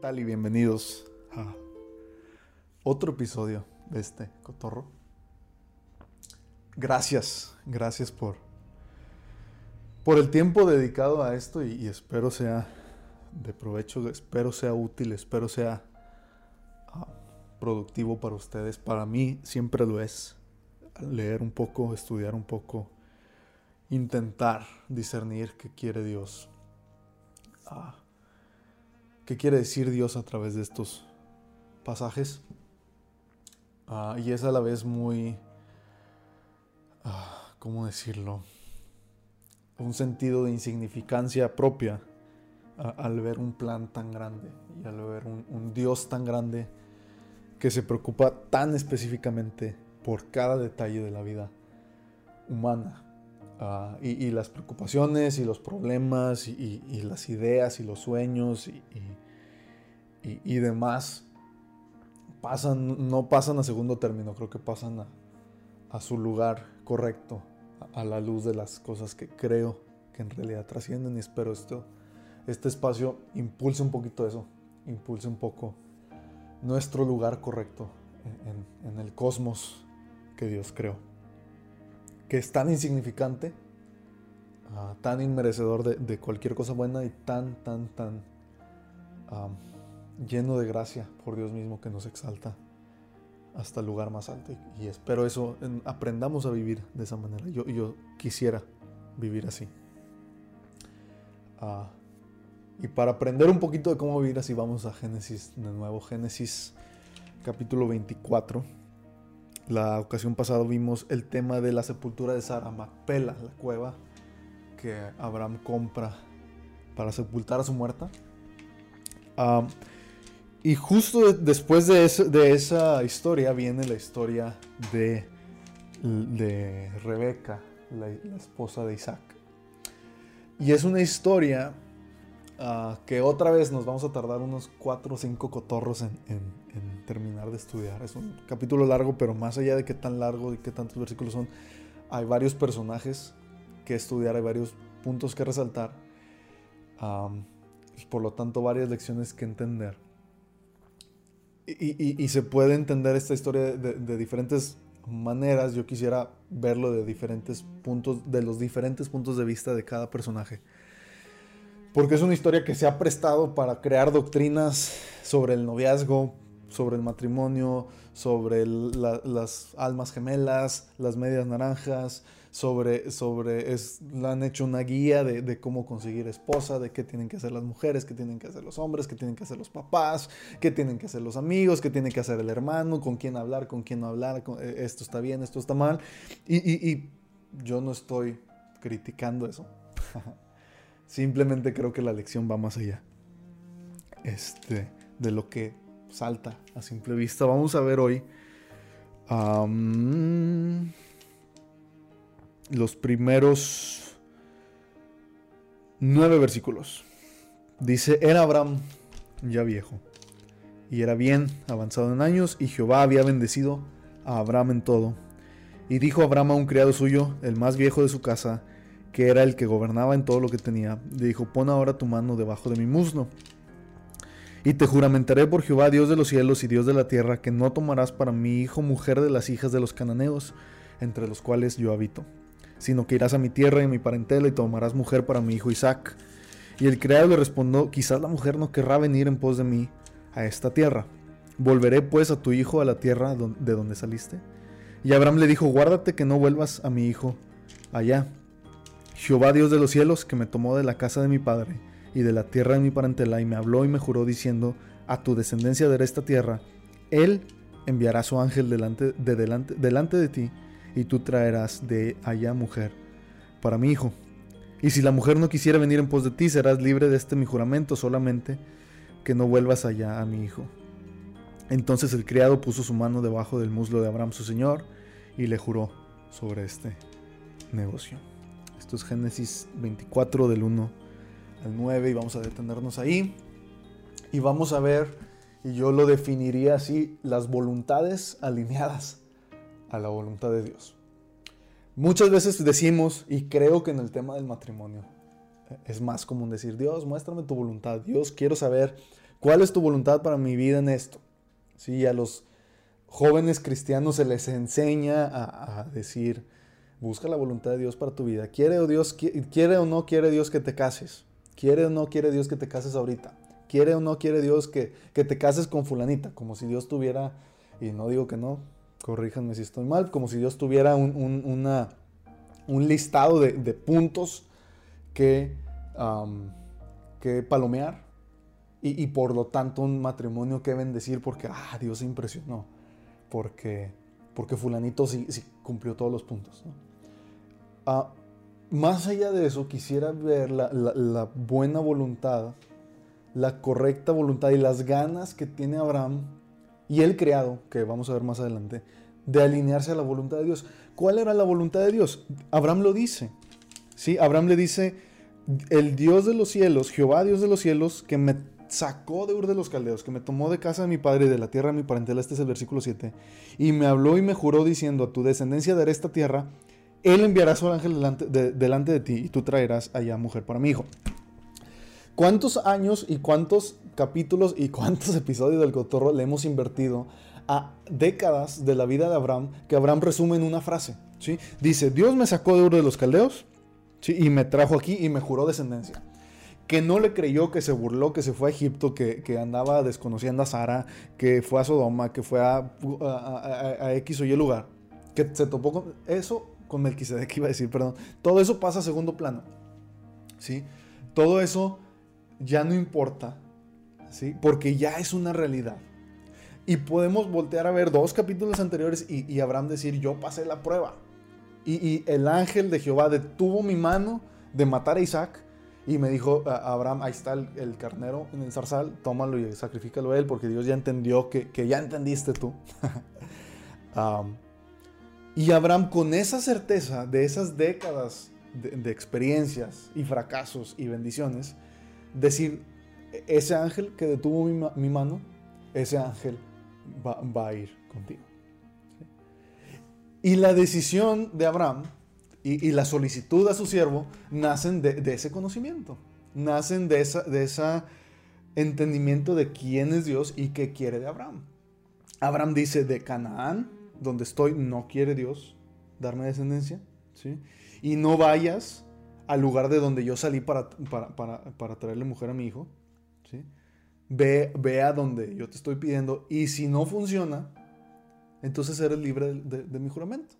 tal y bienvenidos a otro episodio de este cotorro. Gracias, gracias por, por el tiempo dedicado a esto y, espero sea de provecho, espero sea útil, espero sea ah, productivo para ustedes. Para mí siempre lo es leer un poco, estudiar un poco, intentar discernir qué quiere Dios. Ah, qué quiere decir Dios a través de estos pasajes. Ah, y es a la vez muy, ah, ¿cómo decirlo? Un sentido de insignificancia propia al ver un plan tan grande y al ver un, Dios tan grande que se preocupa tan específicamente por cada detalle de la vida humana. Ah, y, las preocupaciones y los problemas y, las ideas y los sueños y, demás pasan, no pasan a segundo término, creo que pasan a, su lugar correcto, a, la luz de las cosas que creo que en realidad trascienden y espero esto, este espacio impulse un poquito eso, impulse un poco nuestro lugar correcto en, el cosmos que Dios creó, que es tan insignificante, ah, tan inmerecedor de, cualquier cosa buena y tan, tan, tan lleno de gracia por Dios mismo que nos exalta hasta el lugar más alto. Y, espero eso, aprendamos a vivir de esa manera. Yo, yo quisiera vivir así. Ah, y para aprender un poquito de cómo vivir así, vamos a Génesis de nuevo. Génesis capítulo 24. La ocasión pasada vimos el tema de la sepultura de Sara Macpela, la cueva que Abraham compra para sepultar a su muerta. Ah, y justo después de, esa historia viene la historia de, de Rebeca, la, esposa de Isaac. Y es una historia ah, que otra vez nos vamos a tardar unos 4 o 5 cotorros en, terminar de estudiar. Es un capítulo largo, pero más allá de qué tan largo y qué tantos versículos son, hay varios personajes que estudiar, hay varios puntos que resaltar. por lo tanto, varias lecciones que entender. Y, se puede entender esta historia de, diferentes maneras. Yo quisiera verlo de diferentes puntos, de los diferentes puntos de vista de cada personaje. Porque es una historia que se ha prestado para crear doctrinas sobre el noviazgo, sobre el matrimonio, sobre las almas gemelas, las medias naranjas, sobre, sobre es, le han hecho una guía de, cómo conseguir esposa, de qué tienen que hacer las mujeres, qué tienen que hacer los hombres, qué tienen que hacer los papás, qué tienen que hacer los amigos, qué tiene que hacer el hermano, con quién hablar, con quién no hablar, eh, esto está bien, esto está mal. Y, yo no estoy criticando eso. Simplemente creo que la lección va más allá. Este, de lo que salta a simple vista. Vamos a ver hoy los primeros nueve versículos. Dice, era Abraham ya viejo, y era bien avanzado en años, y Jehová había bendecido a Abraham en todo. Y dijo Abraham a un criado suyo, el más viejo de su casa, que era el que gobernaba en todo lo que tenía, le dijo, pon ahora tu mano debajo de mi muslo. Y te juramentaré por Jehová, Dios de los cielos y Dios de la tierra, que no tomarás para mi hijo mujer de las hijas de los cananeos, entre los cuales yo habito sino que irás a mi tierra y a mi parentela y tomarás mujer para mi hijo Isaac. Y el criado le respondió, quizás la mujer no querrá venir en pos de mí a esta tierra. Volveré pues a tu hijo a la tierra de donde saliste. Y Abraham le dijo, guárdate que no vuelvas a mi hijo allá. Jehová Dios de los cielos, que me tomó de la casa de mi padre y de la tierra de mi parentela, y me habló y me juró diciendo, a tu descendencia de esta tierra, él enviará su ángel delante de, delante, delante de ti, y tú traerás de allá mujer para mi hijo. Y si la mujer no quisiera venir en pos de ti, serás libre de este mi juramento, solamente que no vuelvas allá a mi hijo. Entonces el criado puso su mano debajo del muslo de Abraham su señor y le juró sobre este negocio. Esto es Génesis 24 del 1 al 9 y vamos a detenernos ahí. Y vamos a ver, y yo lo definiría así, las voluntades alineadas a la voluntad de Dios. Muchas veces decimos, y creo que en el tema del matrimonio, es más común decir, Dios, muéstrame tu voluntad, Dios, quiero saber ¿Cuál es tu voluntad para mi vida en esto? Sí, a los jóvenes cristianos se les enseña a, decir, busca la voluntad de Dios para tu vida. ¿Quiere o, Dios, quiere o no quiere Dios que te cases? ¿Quiere o no quiere Dios que te cases ahorita? ¿Quiere o no quiere Dios que, te cases con fulanita? Como si Dios tuviera, y no digo que no, corríjanme si estoy mal, como si Dios tuviera un, un listado de, puntos que, que palomear y, por lo tanto un matrimonio que bendecir porque, ah, Dios se impresionó, porque, porque fulanito sí, sí cumplió todos los puntos. Ah, más allá de eso, quisiera ver la, la, buena voluntad, la correcta voluntad y las ganas que tiene Abraham y el creado, que vamos a ver más adelante, de alinearse a la voluntad de Dios. ¿Cuál era la voluntad de Dios? Abraham lo dice. ¿sí? Abraham le dice, el Dios de los cielos, Jehová Dios de los cielos, que me sacó de Ur de los Caldeos, que me tomó de casa de mi padre y de la tierra de mi parentela, este es el versículo 7, y me habló y me juró diciendo, a tu descendencia daré esta tierra, él enviará su ángel delante de, delante de ti y tú traerás allá mujer para mi hijo. ¿Cuántos años y cuántos capítulos y cuántos episodios del Cotorro le hemos invertido a décadas de la vida de Abraham que Abraham resume en una frase? ¿sí? Dice, Dios me sacó de Ur de los Caldeos ¿sí? y me trajo aquí y me juró descendencia que no le creyó, que se burló, que se fue a Egipto, que, andaba desconociendo a Sara, que fue a Sodoma, que fue a, a, X o Y lugar, que se topó con eso, con Melquisedec iba a decir, perdón. Todo eso pasa a segundo plano. ¿Sí? Todo eso ya no importa, ¿sí? Porque ya es una realidad. Y podemos voltear a ver dos capítulos anteriores y, Abraham decir, yo pasé la prueba. Y, y el ángel de Jehová detuvo mi mano de matar a Isaac y me dijo Abraham, ahí está el, carnero en el zarzal, tómalo y sacrifícalo a él, porque Dios ya entendió que, ya entendiste tú. y Abraham con esa certeza de esas décadas de, experiencias y fracasos y bendiciones, decir, ese ángel que detuvo mi, mano, ese ángel va, a ir contigo. Y la decisión de Abraham y, la solicitud a su siervo nacen de, ese conocimiento, nacen de ese de esa entendimiento de quién es Dios y qué quiere de Abraham. Abraham dice, de Canaán, donde estoy, no quiere Dios darme descendencia, ¿sí? Y no vayas al lugar de donde yo salí para, para, traerle mujer a mi hijo, ¿sí? Ve, ve, a donde yo te estoy pidiendo y si no funciona, entonces eres libre de mi juramento.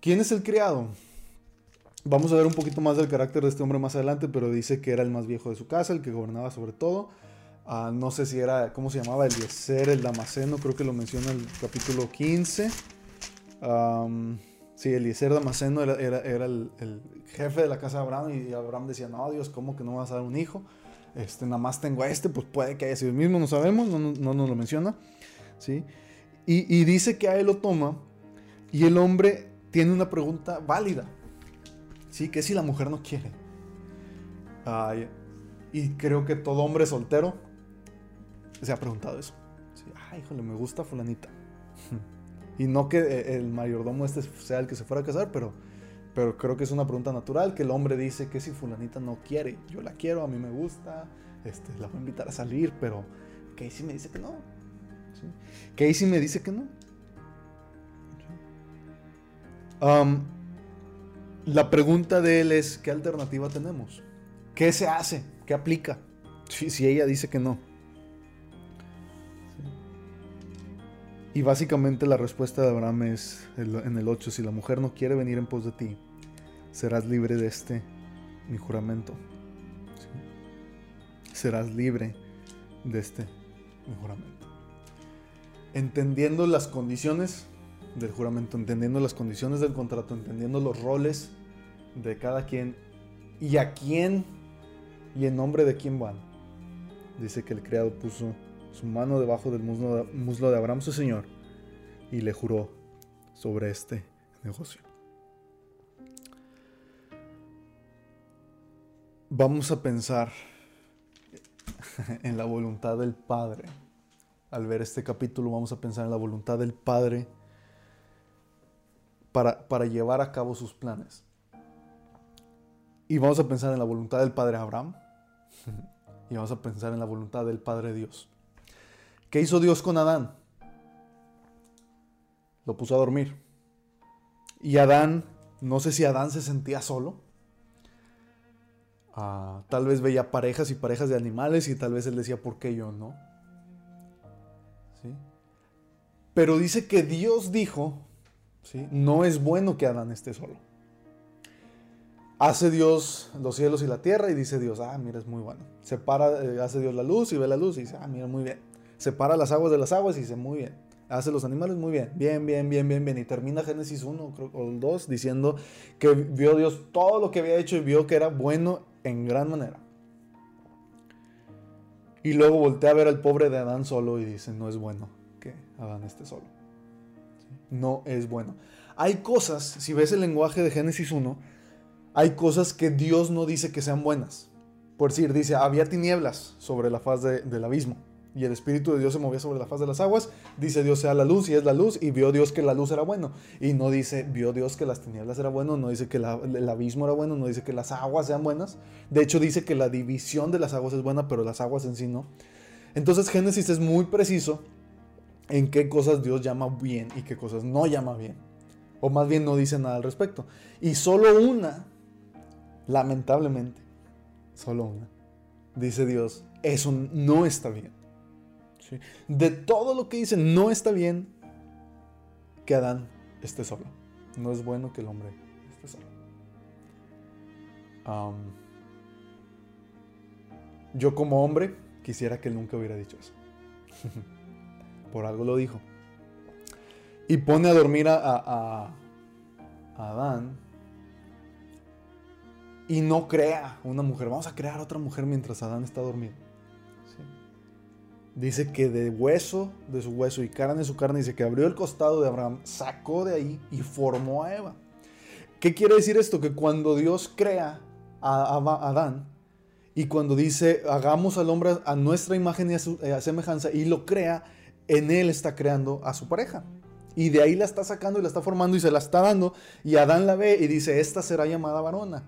¿Quién es el criado? Vamos a ver un poquito más del carácter de este hombre más adelante, pero dice que era el más viejo de su casa, el que gobernaba sobre todo. Ah, no sé si era, ¿cómo se llamaba? Eliezer, el Damasceno, creo que lo menciona el capítulo 15. Sí, Eliezer Damasceno era, era, el, jefe de la casa de Abraham y Abraham decía, no, Dios, ¿cómo que no vas a dar un hijo? Este, nada más tengo a este, pues puede que haya sido el mismo, no sabemos, no, no, nos lo menciona. ¿sí? Y, y dice que a él lo toma y el hombre tiene una pregunta válida. ¿Sí? Que si la mujer no quiere. y creo que todo hombre soltero se ha preguntado eso. Ay, híjole, me gusta fulanita. Y no que eh, el mayordomo este sea el que se fuera a casar, pero, pero creo que es una pregunta natural que el hombre dice que si fulanita no quiere. Yo la quiero, a mí me gusta, este, la voy a invitar a salir, pero Casey me dice que no. ¿Sí? Casey me dice que no la pregunta de él es, ¿qué alternativa tenemos? ¿Qué se hace? ¿Qué aplica? Si, ella dice que no. Y básicamente la respuesta de Abraham es en el 8, si la mujer no quiere venir en pos de ti, serás libre de este, mi juramento. Serás libre de este, mi juramento. Entendiendo las condiciones del juramento, entendiendo las condiciones del contrato, entendiendo los roles de cada quien y a quién y en nombre de quién van. Dice que el criado puso su mano debajo del muslo de, Abraham, su señor, y le juró sobre este negocio. Vamos a pensar en la voluntad del Padre. Al ver este capítulo vamos a pensar en la voluntad del Padre para, llevar a cabo sus planes. Y vamos a pensar en la voluntad del padre Abraham Y vamos a pensar en la voluntad del Padre Dios. ¿Qué hizo Dios con Adán? Lo puso a dormir. Y Adán, no sé si Adán se sentía solo. Ah, tal vez veía parejas y parejas de animales y tal vez él decía, ¿por qué yo no? ¿Sí? Pero dice que Dios dijo, ¿sí? no es bueno que Adán esté solo. Hace Dios los cielos y la tierra y dice Dios, ah, mira, es muy bueno. Separa, eh, hace Dios la luz y ve la luz y dice, ah, mira, muy bien. Separa las aguas de las aguas y dice, muy bien. Hace los animales muy bien, bien, bien, bien, bien, bien. Y termina Génesis 1 o 2 diciendo que vio Dios todo lo que había hecho y vio que era bueno en gran manera. Y luego voltea a ver al pobre de Adán solo y dice, no es bueno que Adán esté solo. No es bueno. Hay cosas, si ves el lenguaje de Génesis 1, hay cosas que Dios no dice que sean buenas. Por decir, dice, había tinieblas sobre la faz del abismo y el Espíritu de Dios se movía sobre la faz de las aguas. Dice Dios sea la luz y es la luz y vio Dios que la luz era bueno. Y no dice vio Dios que las tinieblas era bueno, no dice que el abismo era bueno, no dice que las aguas sean buenas. De hecho dice que la división de las aguas es buena, pero las aguas en sí no. Entonces Génesis es muy preciso en qué cosas Dios llama bien y qué cosas no llama bien. O más bien no dice nada al respecto. Y solo una Lamentablemente, solo una. Dice Dios, eso no está bien. De todo lo que dice, no está bien que Adán esté solo. No es bueno que el hombre esté solo. yo como hombre quisiera que él nunca hubiera dicho eso. Por algo lo dijo. Y pone a dormir a, a, Adán y no crea una mujer. Vamos a crear otra mujer mientras Adán está dormido. Dice que de hueso de su hueso y carne de su carne, dice que abrió el costado de Abraham, sacó de ahí y formó a Eva. ¿Qué quiere decir esto? Que cuando Dios crea a, Adán y cuando dice hagamos al hombre a nuestra imagen y a, su, a semejanza y lo crea, en él está creando a su pareja. Y de ahí la está sacando y la está formando y se la está dando. Y Adán la ve y dice, esta será llamada varona.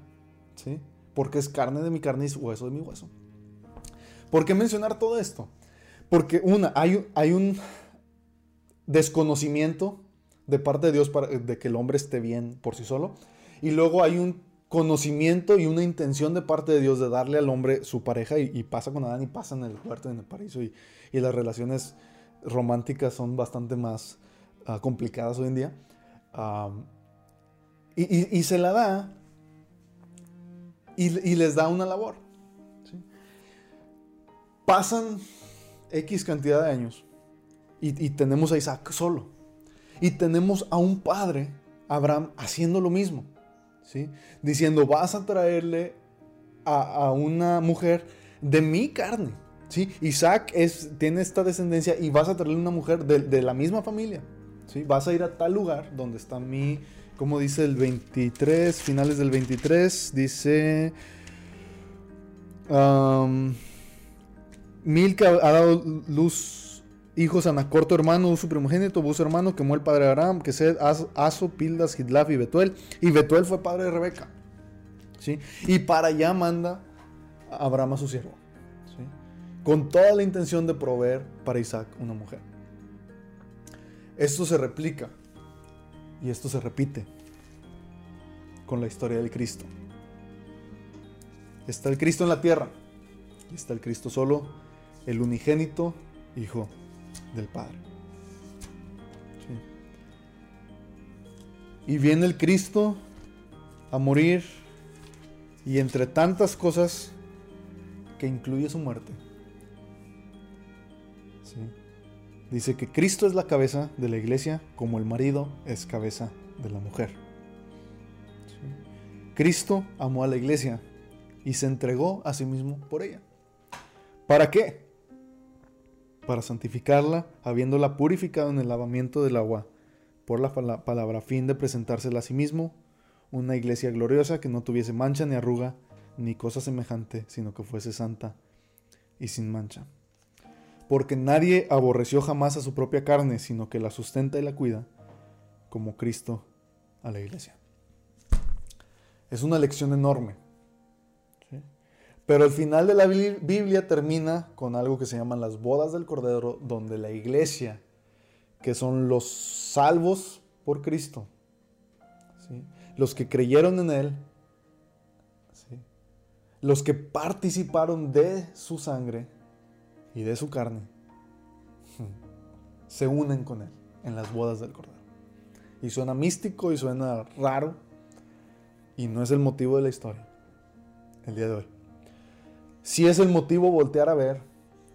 ¿sí? Porque es carne de mi carne y hueso de mi hueso. ¿Por qué mencionar todo esto? Porque una, hay, hay un desconocimiento de parte de Dios de que el hombre esté bien por sí solo. Y luego hay un conocimiento y una intención de parte de Dios de darle al hombre su pareja y, pasa con Adán y pasa en el huerto, en el paraíso y, las relaciones románticas son bastante más ah, complicadas hoy en día. y, y, se la da y, les da una labor. Pasan X cantidad de años y, tenemos a Isaac solo. Y tenemos a un padre, Abraham, haciendo lo mismo. ¿sí? Diciendo, vas a traerle a, una mujer de mi carne. ¿sí? Isaac es, tiene esta descendencia y vas a traerle una mujer de, la misma familia. ¿sí? Vas a ir a tal lugar donde está mi como dice el 23, finales del 23, dice... Milka ha dado luz hijos a Nacor, hermano, su primogénito, su hermano, quemó el padre de Aram, que sed, Aso, Pildas, Hidlaf y Betuel. Y Betuel fue padre de Rebeca. ¿sí? Y para allá manda a Abraham a su siervo. ¿sí? Con toda la intención de proveer para Isaac una mujer. Esto se replica y esto se repite con la historia del Cristo. Está el Cristo en la tierra está el Cristo solo, el unigénito Hijo del Padre. Y viene el Cristo a morir y entre tantas cosas que incluye su muerte. Dice que Cristo es la cabeza de la iglesia como el marido es cabeza de la mujer. Cristo amó a la iglesia y se entregó a sí mismo por ella. ¿Para qué? Para santificarla, habiéndola purificado en el lavamiento del agua, por la palabra, fin de presentársela a sí mismo, una iglesia gloriosa que no tuviese mancha ni arruga, ni cosa semejante, sino que fuese santa y sin mancha porque nadie aborreció jamás a su propia carne, sino que la sustenta y la cuida, como Cristo a la iglesia. Es una lección enorme. Pero el final de la Biblia termina con algo que se llaman las bodas del Cordero, donde la iglesia, que son los salvos por Cristo, los que creyeron en Él, los que participaron de su sangre y de su carne, se unen con Él en las bodas del Cordero. Y suena místico y suena raro, y no es el motivo de la historia el día de hoy. Si es el motivo voltear a ver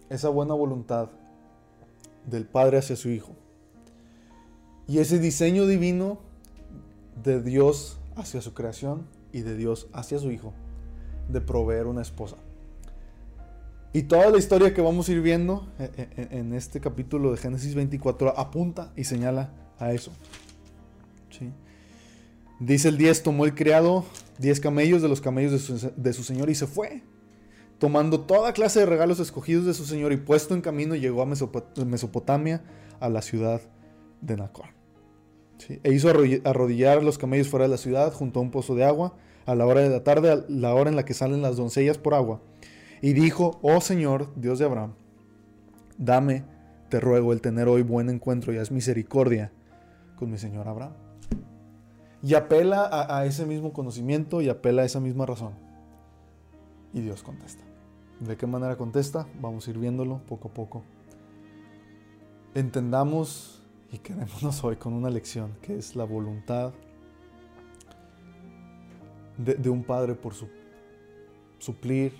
esa buena voluntad del Padre hacia su Hijo. Y ese diseño divino de Dios hacia su creación y de Dios hacia su Hijo de proveer una esposa. Y toda la historia que vamos a ir viendo eh, eh, en este capítulo de Génesis 24 apunta y señala a eso. Dice el 10, tomó el criado 10 camellos de los camellos de su, de su, señor y se fue, tomando toda clase de regalos escogidos de su señor y puesto en camino llegó a Mesopotamia, a la ciudad de Nacor. E hizo arrodillar los camellos fuera de la ciudad junto a un pozo de agua a la hora de la tarde, a la hora en la que salen las doncellas por agua. Y dijo, oh Señor, Dios de Abraham, dame, te ruego, el tener hoy buen encuentro y haz misericordia con mi Señor Abraham. Y apela a, ese mismo conocimiento y apela a esa misma razón. Y Dios contesta. ¿De qué manera contesta? Vamos a ir viéndolo poco a poco. Entendamos y quedémonos hoy con una lección que es la voluntad de, un padre por su, suplir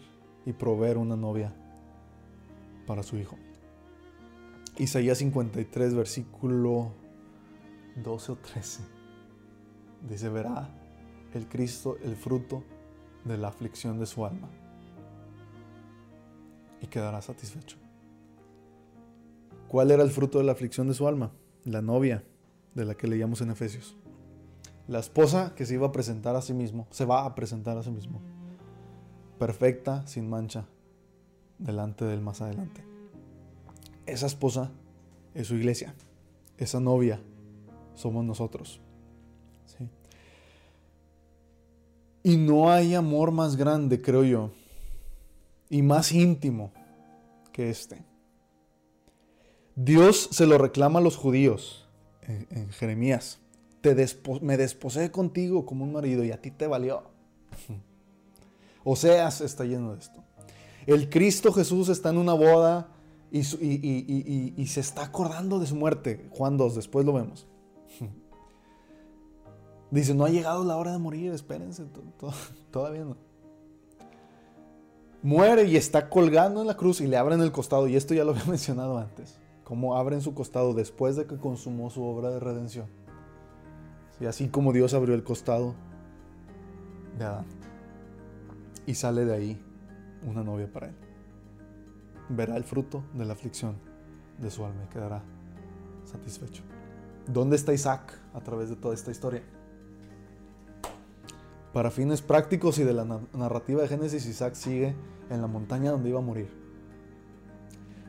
y proveer una novia para su hijo. Isaías 53, versículo 12 o 13. Dice, verá el Cristo el fruto de la aflicción de su alma y quedará satisfecho. ¿Cuál era el fruto de la aflicción de su alma? La novia de la que leíamos en Efesios la esposa que se iba a presentar a sí mismo, se va a presentar a sí mismo, perfecta, sin mancha, delante del más adelante. Esa esposa es su iglesia, esa novia somos nosotros. Y no hay amor más grande, creo yo, y más íntimo que este. Dios se lo reclama a los judíos en Jeremías me desposé contigo como un marido y a ti te valió. Oseas está lleno de esto. El Cristo Jesús está en una boda y, se está acordando de su muerte. Juan 2, después lo vemos. Dice, no ha llegado la hora de morir, espérense, todavía no. Muere y está colgando en la cruz y le abren el costado. Y esto ya lo había mencionado antes. Cómo abren su costado después de que consumó su obra de redención. Y así como Dios abrió el costado de Adán. Y sale de ahí una novia para él. Verá el fruto de la aflicción de su alma y quedará satisfecho. ¿Dónde está Isaac a través de toda esta historia? Para fines prácticos y de la narrativa de Génesis, Isaac sigue en la montaña donde iba a morir.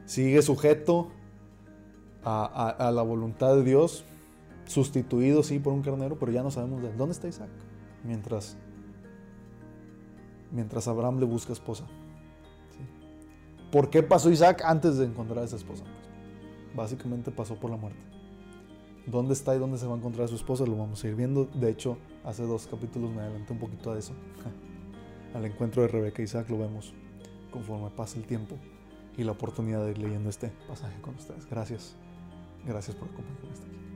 Sigue sujeto a, la voluntad de Dios, sustituido sí por un carnero, pero ya no sabemos de dónde está Isaac. Mientras, mientras Abraham le busca esposa. ¿Por qué pasó Isaac antes de encontrar a esa esposa? Básicamente pasó por la muerte. ¿Dónde está y dónde se va a encontrar su esposa? Lo vamos a ir viendo. De hecho, hace dos capítulos me adelanté un poquito a eso. Al encuentro de Rebeca e Isaac lo vemos conforme pasa el tiempo y la oportunidad de ir leyendo este pasaje con ustedes. Gracias. Gracias por acompañarme hasta aquí.